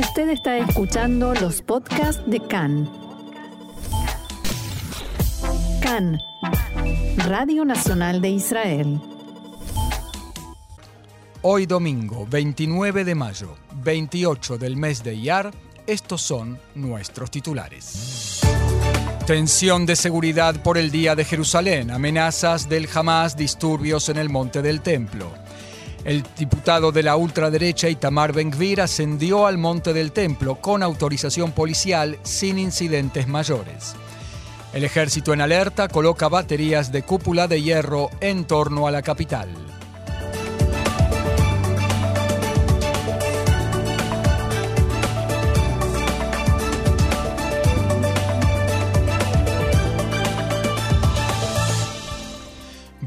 Usted está escuchando los podcasts de CAN. CAN, Radio Nacional de Israel. Hoy domingo, 29 de mayo, 28 del mes de Iyar, estos son nuestros titulares. Tensión de seguridad por el Día de Jerusalén, amenazas del Hamas, disturbios en el Monte del Templo. El diputado de la ultraderecha Itamar Ben-Gvir ascendió al Monte del Templo con autorización policial sin incidentes mayores. El ejército en alerta coloca baterías de cúpula de hierro en torno a la capital.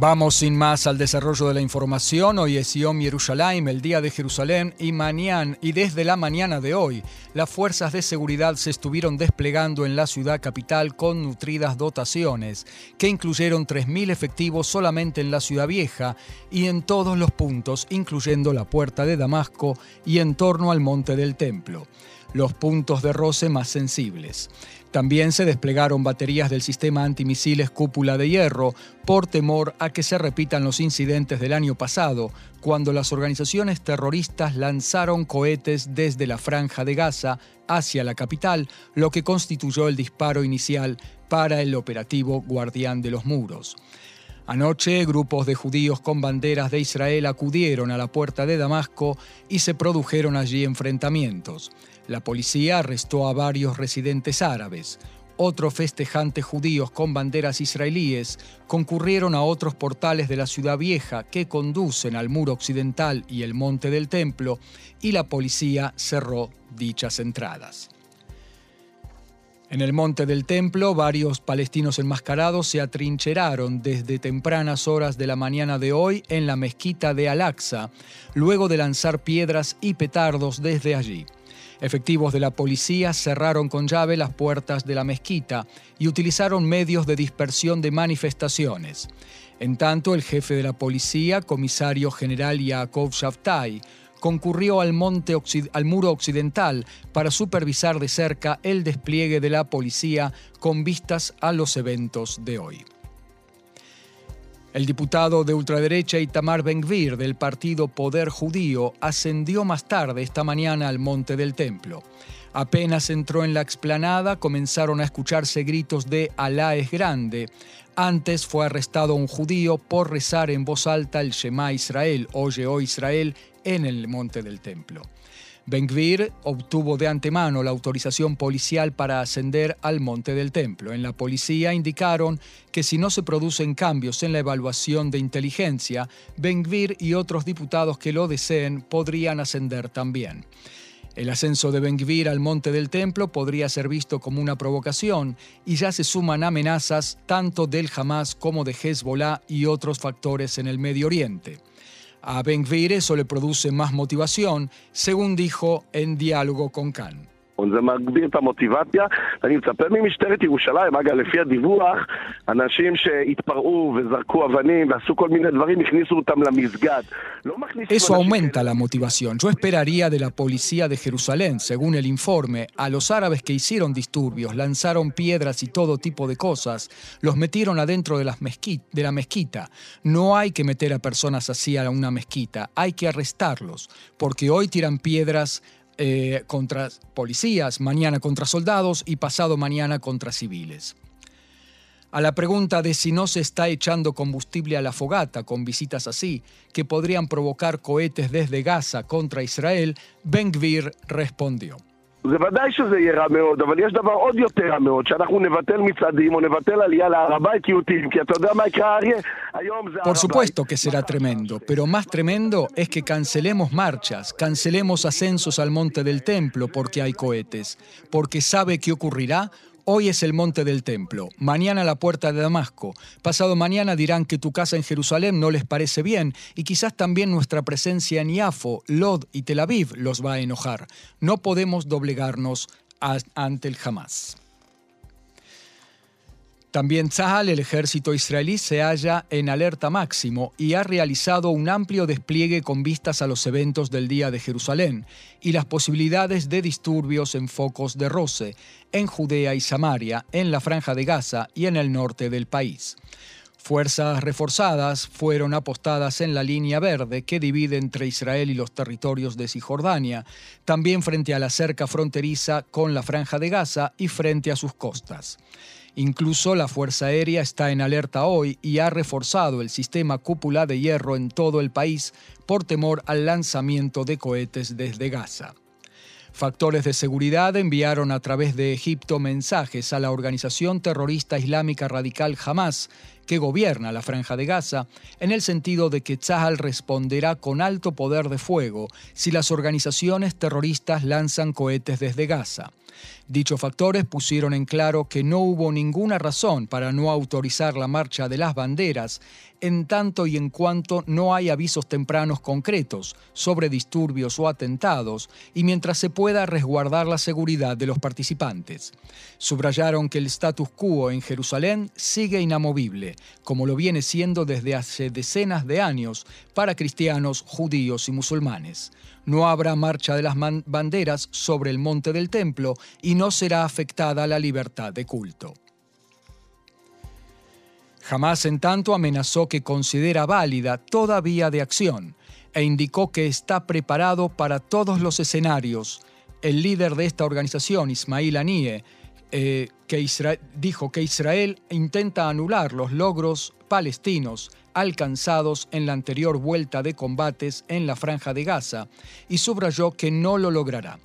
Vamos sin más al desarrollo de la información. Hoy es Yom Yerushalayim, el Día de Jerusalén, y mañana, y desde la mañana de hoy, las fuerzas de seguridad se estuvieron desplegando en la ciudad capital con nutridas dotaciones, que incluyeron 3.000 efectivos solamente en la ciudad vieja y en todos los puntos, incluyendo la puerta de Damasco y en torno al monte del templo los puntos de roce más sensibles. También se desplegaron baterías del sistema antimisiles cúpula de hierro por temor a que se repitan los incidentes del año pasado, cuando las organizaciones terroristas lanzaron cohetes desde la franja de Gaza hacia la capital, lo que constituyó el disparo inicial para el operativo Guardián de los Muros. Anoche, grupos de judíos con banderas de Israel acudieron a la puerta de Damasco y se produjeron allí enfrentamientos. La policía arrestó a varios residentes árabes. Otros festejantes judíos con banderas israelíes concurrieron a otros portales de la ciudad vieja que conducen al muro occidental y el monte del templo y la policía cerró dichas entradas. En el monte del templo, varios palestinos enmascarados se atrincheraron desde tempranas horas de la mañana de hoy en la mezquita de Al-Aqsa, luego de lanzar piedras y petardos desde allí. Efectivos de la policía cerraron con llave las puertas de la mezquita y utilizaron medios de dispersión de manifestaciones. En tanto, el jefe de la policía, comisario general Yaakov Shavtai, concurrió al, al muro occidental para supervisar de cerca el despliegue de la policía con vistas a los eventos de hoy. El diputado de ultraderecha Itamar Ben-Gvir del partido Poder Judío ascendió más tarde esta mañana al Monte del Templo. Apenas entró en la explanada, comenzaron a escucharse gritos de Alá es grande. Antes fue arrestado un judío por rezar en voz alta el Shema Israel, Oye, oh Israel, en el Monte del Templo. Ben-Gvir obtuvo de antemano la autorización policial para ascender al Monte del Templo. En la policía indicaron que si no se producen cambios en la evaluación de inteligencia, Ben-Gvir y otros diputados que lo deseen podrían ascender también. El ascenso de Ben-Gvir al Monte del Templo podría ser visto como una provocación y ya se suman amenazas tanto del Hamas como de Hezbollah y otros factores en el Medio Oriente. A Ben eso le produce más motivación, según dijo en diálogo con Khan. זה מגביר את המוטיבציה, ואני מצפה ממשטרת ירושלים, אגב, לפי הדיווח, אנשים שהתפרעו וזרקו אבנים ועשו כל מיני דברים, הכניסו אותם למסגד. Eso aumenta la motivación. Yo esperaría de la policía de Jerusalén, según el informe, a los árabes que hicieron disturbios, lanzaron piedras y todo tipo de cosas, los metieron adentro de, las de la mezquita. No hay que meter a personas así a una mezquita, hay que arrestarlos, porque hoy tiran piedras eh, contra policías, mañana contra soldados y pasado mañana contra civiles. A la pregunta de si no se está echando combustible a la fogata con visitas así, que podrían provocar cohetes desde Gaza contra Israel, Ben Gvir respondió. זה ודאי שזה יהיה רע מאוד, אבל יש דבר עוד יותר רע מאוד, שאנחנו נבטל מצעדים או נבטל עלייה להר הבית יהודים, כי אתה יודע מה יקרה אריה? היום זה הר Por supuesto que será tremendo, pero más tremendo es que cancelemos marchas, cancelemos ascensos al monte del templo porque hay cohetes, porque sabe qué ocurrirá Hoy es el monte del templo, mañana la puerta de Damasco, pasado mañana dirán que tu casa en Jerusalén no les parece bien y quizás también nuestra presencia en Iafo, Lod y Tel Aviv los va a enojar. No podemos doblegarnos ante el Hamas. También Tzahal, el ejército israelí, se halla en alerta máximo y ha realizado un amplio despliegue con vistas a los eventos del Día de Jerusalén y las posibilidades de disturbios en focos de roce en Judea y Samaria, en la Franja de Gaza y en el norte del país. Fuerzas reforzadas fueron apostadas en la línea verde que divide entre Israel y los territorios de Cisjordania, también frente a la cerca fronteriza con la Franja de Gaza y frente a sus costas. Incluso la Fuerza Aérea está en alerta hoy y ha reforzado el sistema cúpula de hierro en todo el país por temor al lanzamiento de cohetes desde Gaza. Factores de seguridad enviaron a través de Egipto mensajes a la organización terrorista islámica radical Hamas, que gobierna la franja de Gaza, en el sentido de que Tzahal responderá con alto poder de fuego si las organizaciones terroristas lanzan cohetes desde Gaza. Dichos factores pusieron en claro que no hubo ninguna razón para no autorizar la marcha de las banderas en tanto y en cuanto no hay avisos tempranos concretos sobre disturbios o atentados y mientras se pueda resguardar la seguridad de los participantes. Subrayaron que el status quo en Jerusalén sigue inamovible, como lo viene siendo desde hace decenas de años para cristianos, judíos y musulmanes. No habrá marcha de las banderas sobre el monte del templo y no será afectada la libertad de culto. Jamás en tanto amenazó que considera válida toda vía de acción e indicó que está preparado para todos los escenarios. El líder de esta organización, Ismail Anie, eh, que dijo que Israel intenta anular los logros palestinos alcanzados en la anterior vuelta de combates en la franja de Gaza y subrayó que no lo logrará.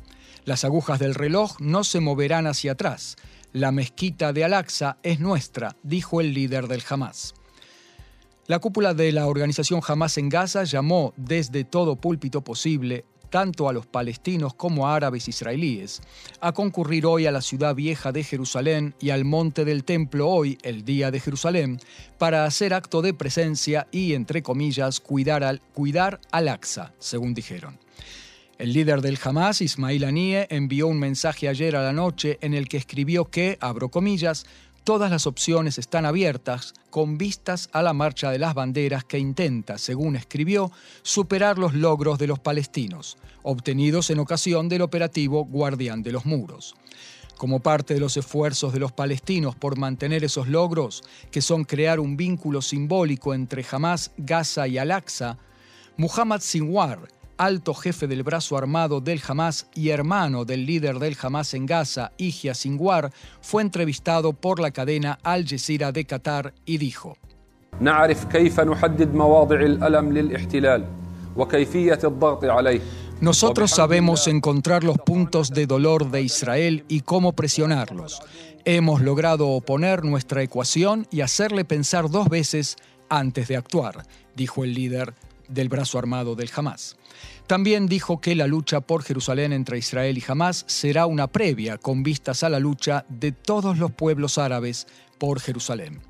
Las agujas del reloj no se moverán hacia atrás. La mezquita de Al-Aqsa es nuestra, dijo el líder del Hamas. La cúpula de la organización Hamas en Gaza llamó desde todo púlpito posible tanto a los palestinos como a árabes israelíes, a concurrir hoy a la ciudad vieja de Jerusalén y al monte del templo hoy, el día de Jerusalén, para hacer acto de presencia y, entre comillas, cuidar al, cuidar al Aqsa, según dijeron. El líder del Hamas, Ismail Anie, envió un mensaje ayer a la noche en el que escribió que, abro comillas, todas las opciones están abiertas con vistas a la marcha de las banderas que intenta, según escribió, superar los logros de los palestinos, obtenidos en ocasión del operativo Guardián de los Muros. Como parte de los esfuerzos de los palestinos por mantener esos logros, que son crear un vínculo simbólico entre Hamas, Gaza y Al-Aqsa, Muhammad Sinwar, alto jefe del brazo armado del Hamas y hermano del líder del Hamas en Gaza, Ijia Sinwar, fue entrevistado por la cadena Al Jazeera de Qatar y dijo: nosotros sabemos encontrar los puntos de dolor de Israel y cómo presionarlos. Hemos logrado oponer nuestra ecuación y hacerle pensar dos veces antes de actuar, dijo el líder del brazo armado del Hamas. También dijo que la lucha por Jerusalén entre Israel y Hamas será una previa con vistas a la lucha de todos los pueblos árabes por Jerusalén.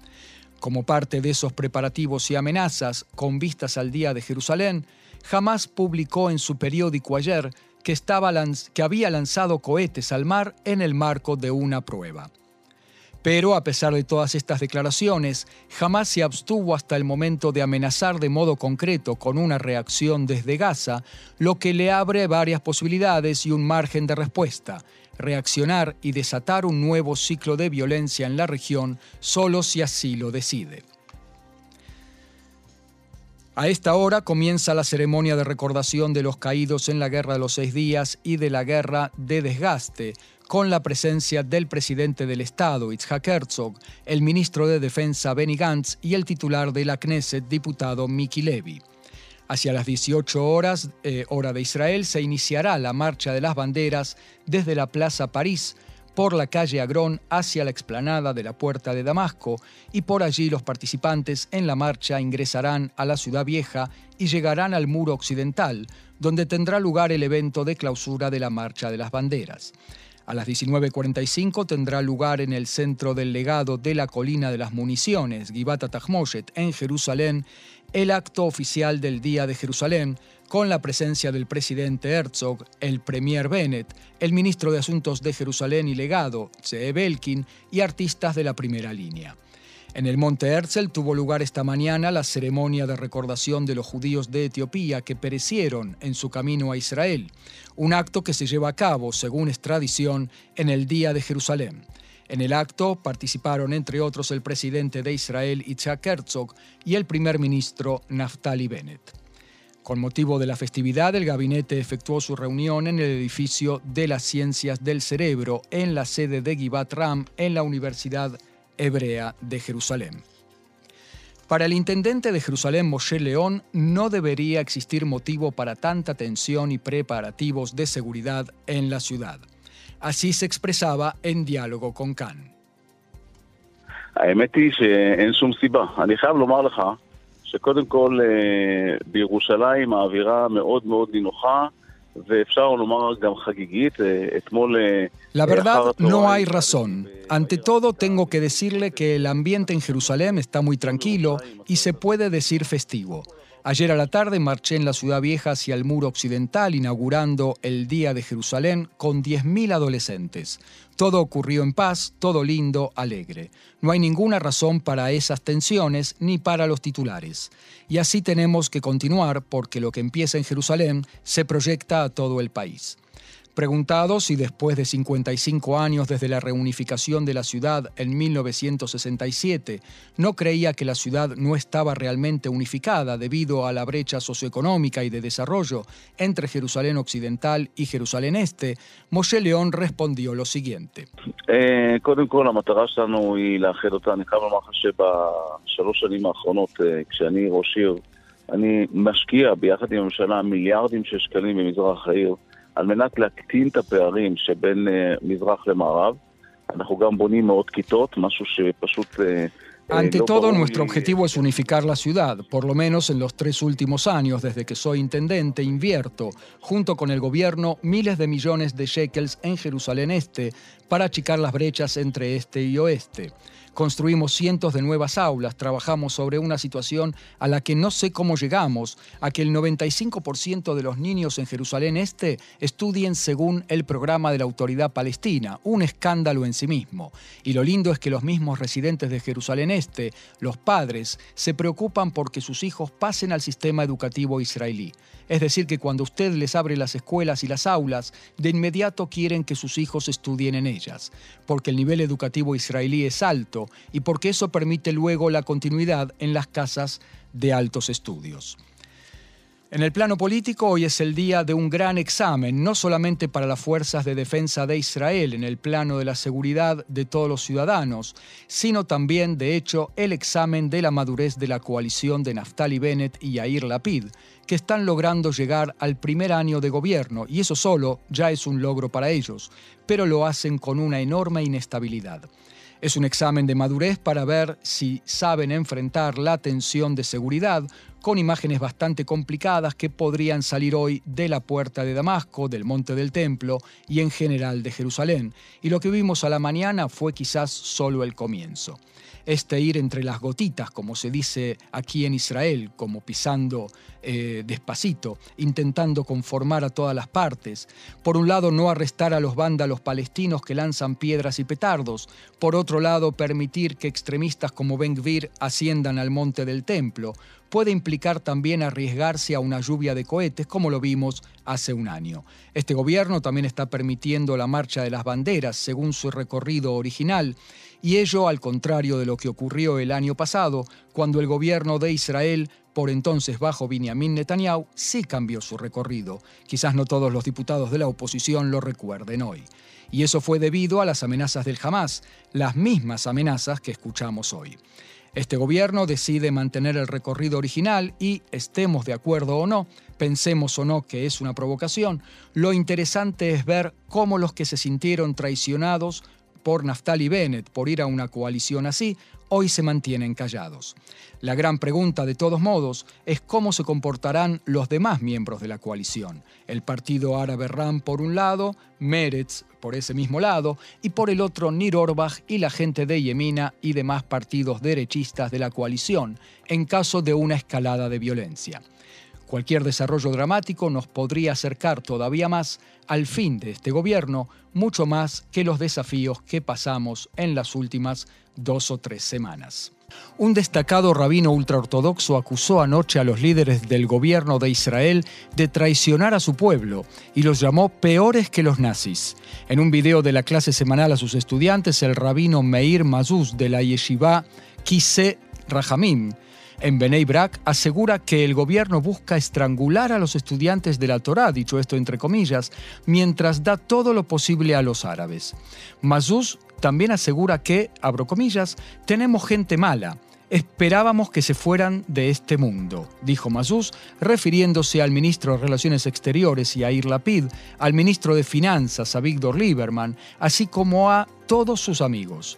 Como parte de esos preparativos y amenazas con vistas al Día de Jerusalén, Hamas publicó en su periódico ayer que, estaba que había lanzado cohetes al mar en el marco de una prueba. Pero a pesar de todas estas declaraciones, jamás se abstuvo hasta el momento de amenazar de modo concreto con una reacción desde Gaza, lo que le abre varias posibilidades y un margen de respuesta, reaccionar y desatar un nuevo ciclo de violencia en la región solo si así lo decide. A esta hora comienza la ceremonia de recordación de los caídos en la Guerra de los Seis Días y de la Guerra de Desgaste, con la presencia del presidente del Estado, Itzhak Herzog, el ministro de Defensa, Benny Gantz, y el titular de la Knesset, diputado Miki Levy. Hacia las 18 horas, eh, hora de Israel, se iniciará la marcha de las banderas desde la Plaza París, por la calle Agrón hacia la explanada de la Puerta de Damasco y por allí los participantes en la marcha ingresarán a la ciudad vieja y llegarán al muro occidental, donde tendrá lugar el evento de clausura de la Marcha de las Banderas. A las 19.45 tendrá lugar en el centro del legado de la Colina de las Municiones, Gibata Tahmoshet, en Jerusalén, el acto oficial del Día de Jerusalén, con la presencia del presidente Herzog, el premier Bennett, el ministro de Asuntos de Jerusalén y Legado, Zeev Elkin, y artistas de la primera línea. En el monte Herzl tuvo lugar esta mañana la ceremonia de recordación de los judíos de Etiopía que perecieron en su camino a Israel, un acto que se lleva a cabo, según es tradición, en el Día de Jerusalén. En el acto participaron, entre otros, el presidente de Israel, Itzhak Herzog, y el primer ministro, Naftali Bennett. Con motivo de la festividad, el gabinete efectuó su reunión en el edificio de las Ciencias del Cerebro, en la sede de Givat Ram, en la Universidad Hebrea de Jerusalén. Para el intendente de Jerusalén, Moshe León, no debería existir motivo para tanta tensión y preparativos de seguridad en la ciudad. Así se expresaba en diálogo con Khan. האמת היא שאין שום סיבה. אני חייב לומר לך שקודם כל בירושלים האווירה מאוד מאוד נינוחה La verdad, no hay razón. Ante todo, tengo que decirle que el ambiente en Jerusalén está muy tranquilo y se puede decir festivo. Ayer a la tarde marché en la ciudad vieja hacia el muro occidental inaugurando el Día de Jerusalén con 10.000 adolescentes. Todo ocurrió en paz, todo lindo, alegre. No hay ninguna razón para esas tensiones ni para los titulares. Y así tenemos que continuar porque lo que empieza en Jerusalén se proyecta a todo el país. Preguntado si después de 55 años desde la reunificación de la ciudad en 1967 no creía que la ciudad no estaba realmente unificada debido a la brecha socioeconómica y de desarrollo entre Jerusalén Occidental y Jerusalén Este, Moshe León respondió lo siguiente. קודם כל המטרה שלנו היא לאחד אותה. אני חייב לומר לך שבשלוש שנים האחרונות, כשאני ראש עיר, אני משקיע ביחד עם הממשלה מיליארדים של שקלים במזרח העיר. על מנת להקטין את הפערים שבין מזרח למערב. אנחנו גם בונים מאות כיתות, משהו שפשוט... Ante todo, nuestro objetivo es unificar la ciudad. Por lo menos en los tres últimos años, desde que soy intendente, invierto, junto con el gobierno, miles de millones de shekels en Jerusalén Este para achicar las brechas entre este y oeste. Construimos cientos de nuevas aulas, trabajamos sobre una situación a la que no sé cómo llegamos, a que el 95% de los niños en Jerusalén Este estudien según el programa de la autoridad palestina, un escándalo en sí mismo. Y lo lindo es que los mismos residentes de Jerusalén Este, los padres, se preocupan porque sus hijos pasen al sistema educativo israelí. Es decir, que cuando usted les abre las escuelas y las aulas, de inmediato quieren que sus hijos estudien en ellas, porque el nivel educativo israelí es alto y porque eso permite luego la continuidad en las casas de altos estudios. En el plano político, hoy es el día de un gran examen, no solamente para las fuerzas de defensa de Israel en el plano de la seguridad de todos los ciudadanos, sino también, de hecho, el examen de la madurez de la coalición de Naftali Bennett y Yair Lapid, que están logrando llegar al primer año de gobierno, y eso solo ya es un logro para ellos, pero lo hacen con una enorme inestabilidad. Es un examen de madurez para ver si saben enfrentar la tensión de seguridad con imágenes bastante complicadas que podrían salir hoy de la puerta de Damasco, del Monte del Templo y en general de Jerusalén. Y lo que vimos a la mañana fue quizás solo el comienzo. Este ir entre las gotitas, como se dice aquí en Israel, como pisando eh, despacito, intentando conformar a todas las partes. Por un lado, no arrestar a los vándalos palestinos que lanzan piedras y petardos. Por otro lado, permitir que extremistas como Ben Gvir asciendan al monte del templo. Puede implicar también arriesgarse a una lluvia de cohetes, como lo vimos hace un año. Este gobierno también está permitiendo la marcha de las banderas según su recorrido original, y ello al contrario de lo que ocurrió el año pasado, cuando el gobierno de Israel por entonces bajo Benjamin Netanyahu, sí cambió su recorrido. Quizás no todos los diputados de la oposición lo recuerden hoy. Y eso fue debido a las amenazas del Hamas, las mismas amenazas que escuchamos hoy. Este gobierno decide mantener el recorrido original y, estemos de acuerdo o no, pensemos o no que es una provocación, lo interesante es ver cómo los que se sintieron traicionados por Naftali Bennett por ir a una coalición así, hoy se mantienen callados. La gran pregunta, de todos modos, es cómo se comportarán los demás miembros de la coalición. El Partido Árabe Ram por un lado, Meretz por ese mismo lado, y por el otro Nir Orbach y la gente de Yemina y demás partidos derechistas de la coalición, en caso de una escalada de violencia. Cualquier desarrollo dramático nos podría acercar todavía más al fin de este gobierno, mucho más que los desafíos que pasamos en las últimas dos o tres semanas. Un destacado rabino ultraortodoxo acusó anoche a los líderes del gobierno de Israel de traicionar a su pueblo y los llamó peores que los nazis. En un video de la clase semanal a sus estudiantes, el rabino Meir Mazuz de la yeshiva Kise Rahamim en Benei Brak asegura que el gobierno busca estrangular a los estudiantes de la Torá, dicho esto entre comillas, mientras da todo lo posible a los árabes. Mazuz también asegura que, abro comillas, tenemos gente mala, Esperábamos que se fueran de este mundo, dijo Mazuz, refiriéndose al ministro de Relaciones Exteriores y a Lapid, al ministro de Finanzas, a Víctor Lieberman, así como a todos sus amigos.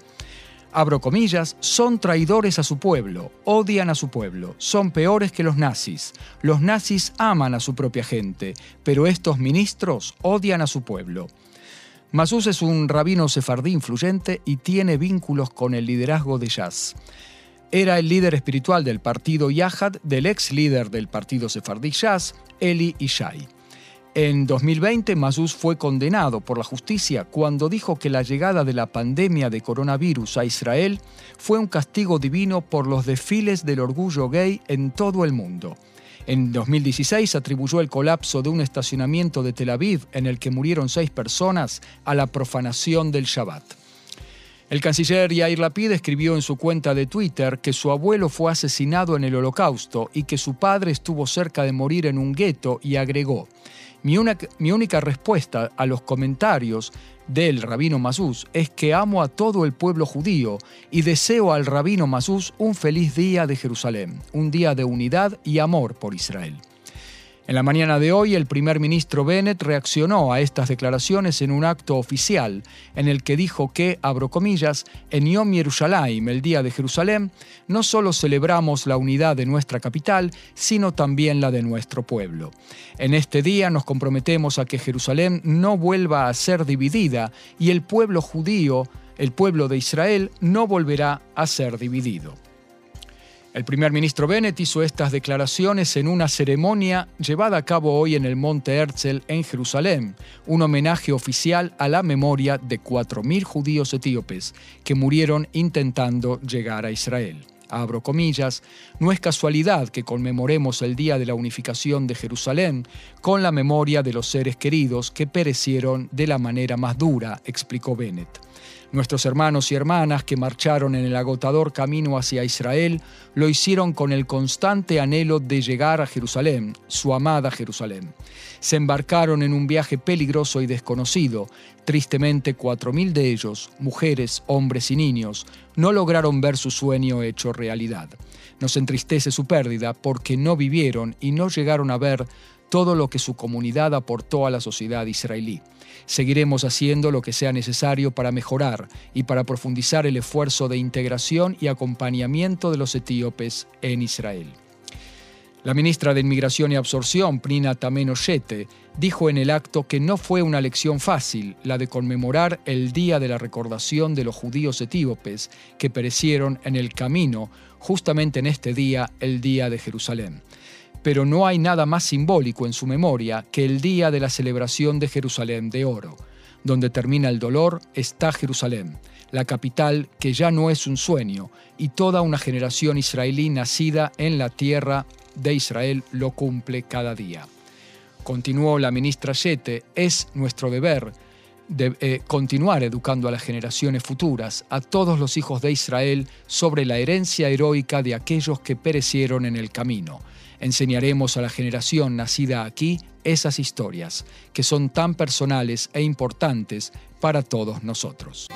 Abro comillas, son traidores a su pueblo, odian a su pueblo, son peores que los nazis. Los nazis aman a su propia gente, pero estos ministros odian a su pueblo. Mazuz es un rabino sefardí influyente y tiene vínculos con el liderazgo de Jazz. Era el líder espiritual del partido Yahad, del ex líder del partido sefardí Jazz, Eli Ishai. En 2020, Mazuz fue condenado por la justicia cuando dijo que la llegada de la pandemia de coronavirus a Israel fue un castigo divino por los desfiles del orgullo gay en todo el mundo. En 2016 atribuyó el colapso de un estacionamiento de Tel Aviv en el que murieron seis personas a la profanación del Shabbat. El canciller Yair Lapid escribió en su cuenta de Twitter que su abuelo fue asesinado en el Holocausto y que su padre estuvo cerca de morir en un gueto y agregó, mi, única respuesta a los comentarios del rabino Mazuz es que amo a todo el pueblo judío y deseo al rabino Mazuz un feliz día de Jerusalén, un día de unidad y amor por Israel. En la mañana de hoy, el primer ministro Bennett reaccionó a estas declaraciones en un acto oficial, en el que dijo que, abro comillas, en Yom Yerushalayim, el Día de Jerusalén, no solo celebramos la unidad de nuestra capital, sino también la de nuestro pueblo. En este día nos comprometemos a que Jerusalén no vuelva a ser dividida y el pueblo judío, el pueblo de Israel, no volverá a ser dividido. El primer ministro Bennett hizo estas declaraciones en una ceremonia llevada a cabo hoy en el Monte Herzl en Jerusalén, un homenaje oficial a la memoria de 4.000 judíos etíopes que murieron intentando llegar a Israel. Abro comillas, no es casualidad que conmemoremos el Día de la Unificación de Jerusalén con la memoria de los seres queridos que perecieron de la manera más dura, explicó Bennett. Nuestros hermanos y hermanas que marcharon en el agotador camino hacia Israel lo hicieron con el constante anhelo de llegar a Jerusalén, su amada Jerusalén. Se embarcaron en un viaje peligroso y desconocido. Tristemente, cuatro mil de ellos, mujeres, hombres y niños, no lograron ver su sueño hecho realidad. Nos entristece su pérdida porque no vivieron y no llegaron a ver todo lo que su comunidad aportó a la sociedad israelí. Seguiremos haciendo lo que sea necesario para mejorar y para profundizar el esfuerzo de integración y acompañamiento de los etíopes en Israel. La ministra de Inmigración y Absorción, Prina Tameno Shete, dijo en el acto que no fue una lección fácil la de conmemorar el Día de la Recordación de los judíos etíopes que perecieron en el camino justamente en este día, el Día de Jerusalén pero no hay nada más simbólico en su memoria que el día de la celebración de Jerusalén de oro. Donde termina el dolor está Jerusalén, la capital que ya no es un sueño, y toda una generación israelí nacida en la tierra de Israel lo cumple cada día. Continuó la ministra Yete, es nuestro deber de, eh, continuar educando a las generaciones futuras, a todos los hijos de Israel, sobre la herencia heroica de aquellos que perecieron en el camino Enseñaremos a la generación nacida aquí esas historias, que son tan personales e importantes para todos nosotros.